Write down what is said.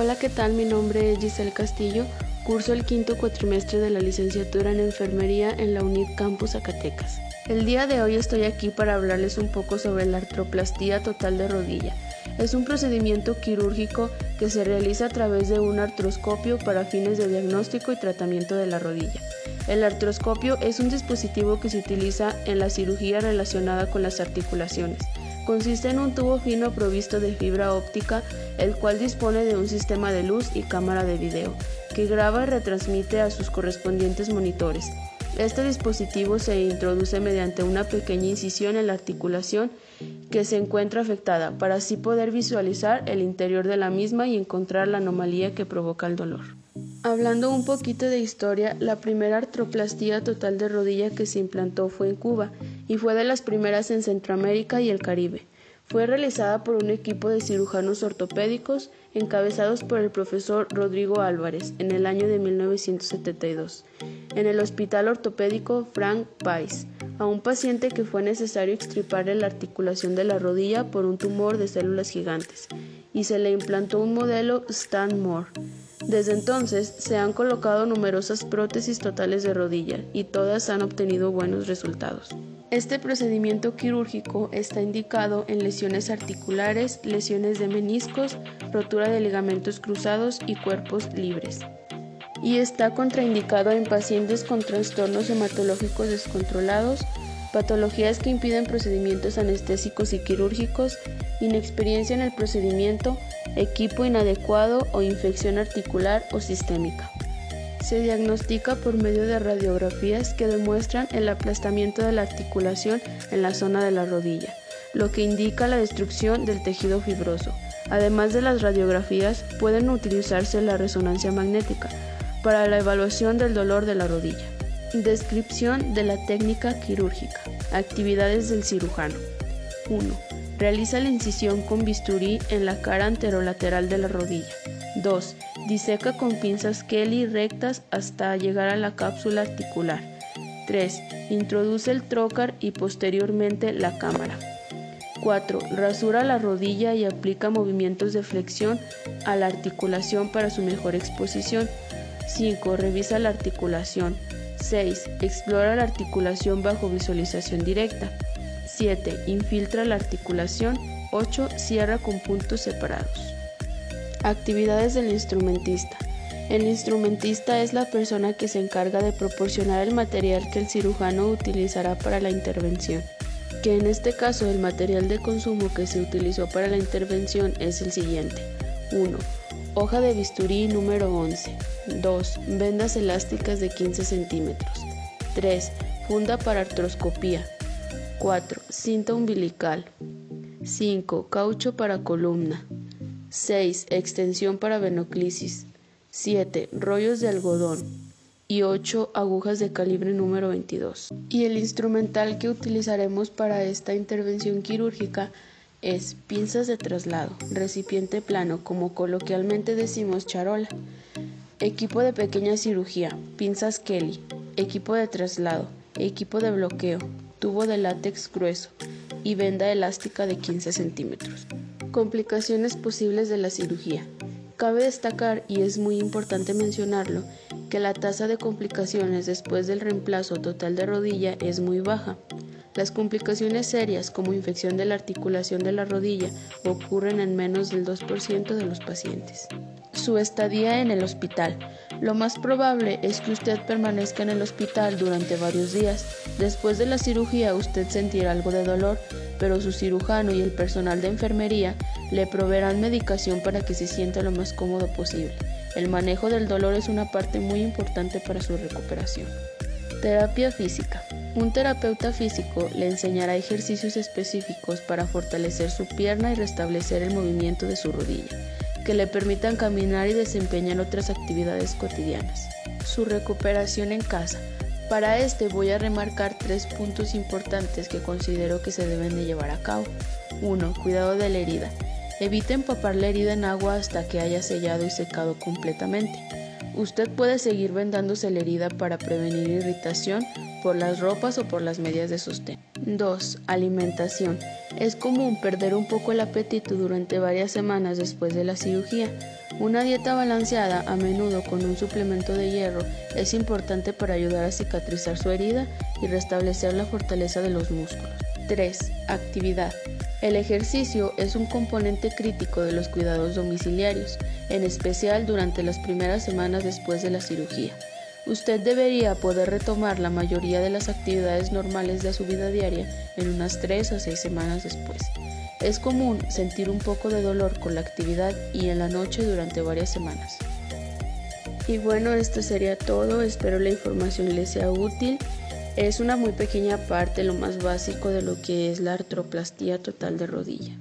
Hola, ¿qué tal? Mi nombre es Giselle Castillo. Curso el quinto cuatrimestre de la licenciatura en enfermería en la UNIT Campus Zacatecas. El día de hoy estoy aquí para hablarles un poco sobre la artroplastía total de rodilla. Es un procedimiento quirúrgico que se realiza a través de un artroscopio para fines de diagnóstico y tratamiento de la rodilla. El artroscopio es un dispositivo que se utiliza en la cirugía relacionada con las articulaciones. Consiste en un tubo fino provisto de fibra óptica, el cual dispone de un sistema de luz y cámara de video, que graba y retransmite a sus correspondientes monitores. Este dispositivo se introduce mediante una pequeña incisión en la articulación que se encuentra afectada para así poder visualizar el interior de la misma y encontrar la anomalía que provoca el dolor. Hablando un poquito de historia, la primera artroplastía total de rodilla que se implantó fue en Cuba y fue de las primeras en Centroamérica y el Caribe. Fue realizada por un equipo de cirujanos ortopédicos encabezados por el profesor Rodrigo Álvarez en el año de 1972, en el Hospital Ortopédico Frank Pais, a un paciente que fue necesario extirparle la articulación de la rodilla por un tumor de células gigantes, y se le implantó un modelo Stanmore. Desde entonces se han colocado numerosas prótesis totales de rodilla y todas han obtenido buenos resultados. Este procedimiento quirúrgico está indicado en lesiones articulares, lesiones de meniscos, rotura de ligamentos cruzados y cuerpos libres. Y está contraindicado en pacientes con trastornos hematológicos descontrolados, patologías que impiden procedimientos anestésicos y quirúrgicos, inexperiencia en el procedimiento, equipo inadecuado o infección articular o sistémica. Se diagnostica por medio de radiografías que demuestran el aplastamiento de la articulación en la zona de la rodilla, lo que indica la destrucción del tejido fibroso. Además de las radiografías, pueden utilizarse la resonancia magnética para la evaluación del dolor de la rodilla. Descripción de la técnica quirúrgica. Actividades del cirujano. 1. Realiza la incisión con bisturí en la cara anterolateral de la rodilla. 2. Diseca con pinzas Kelly rectas hasta llegar a la cápsula articular. 3. Introduce el trocar y posteriormente la cámara. 4. Rasura la rodilla y aplica movimientos de flexión a la articulación para su mejor exposición. 5. Revisa la articulación. 6. Explora la articulación bajo visualización directa. 7. Infiltra la articulación. 8. Cierra con puntos separados. Actividades del instrumentista. El instrumentista es la persona que se encarga de proporcionar el material que el cirujano utilizará para la intervención, que en este caso el material de consumo que se utilizó para la intervención es el siguiente. 1. Hoja de bisturí número 11. 2. Vendas elásticas de 15 centímetros. 3. Funda para artroscopía. 4. Cinta umbilical. 5. Caucho para columna. 6. Extensión para venoclisis. 7. Rollos de algodón. Y 8. Agujas de calibre número 22. Y el instrumental que utilizaremos para esta intervención quirúrgica es pinzas de traslado, recipiente plano, como coloquialmente decimos charola, equipo de pequeña cirugía, pinzas Kelly, equipo de traslado, equipo de bloqueo, tubo de látex grueso y venda elástica de 15 centímetros. Complicaciones posibles de la cirugía. Cabe destacar, y es muy importante mencionarlo, que la tasa de complicaciones después del reemplazo total de rodilla es muy baja. Las complicaciones serias como infección de la articulación de la rodilla ocurren en menos del 2% de los pacientes. Su estadía en el hospital. Lo más probable es que usted permanezca en el hospital durante varios días. Después de la cirugía usted sentirá algo de dolor, pero su cirujano y el personal de enfermería le proveerán medicación para que se sienta lo más cómodo posible. El manejo del dolor es una parte muy importante para su recuperación. Terapia física. Un terapeuta físico le enseñará ejercicios específicos para fortalecer su pierna y restablecer el movimiento de su rodilla, que le permitan caminar y desempeñar otras actividades cotidianas. Su recuperación en casa. Para este voy a remarcar tres puntos importantes que considero que se deben de llevar a cabo. 1. Cuidado de la herida. Evite empapar la herida en agua hasta que haya sellado y secado completamente. Usted puede seguir vendándose la herida para prevenir irritación por las ropas o por las medias de sostén. 2. Alimentación. Es común perder un poco el apetito durante varias semanas después de la cirugía. Una dieta balanceada, a menudo con un suplemento de hierro, es importante para ayudar a cicatrizar su herida y restablecer la fortaleza de los músculos. 3. Actividad. El ejercicio es un componente crítico de los cuidados domiciliarios, en especial durante las primeras semanas después de la cirugía. Usted debería poder retomar la mayoría de las actividades normales de su vida diaria en unas 3 a 6 semanas después. Es común sentir un poco de dolor con la actividad y en la noche durante varias semanas. Y bueno, esto sería todo. Espero la información les sea útil. Es una muy pequeña parte, lo más básico de lo que es la artroplastía total de rodilla.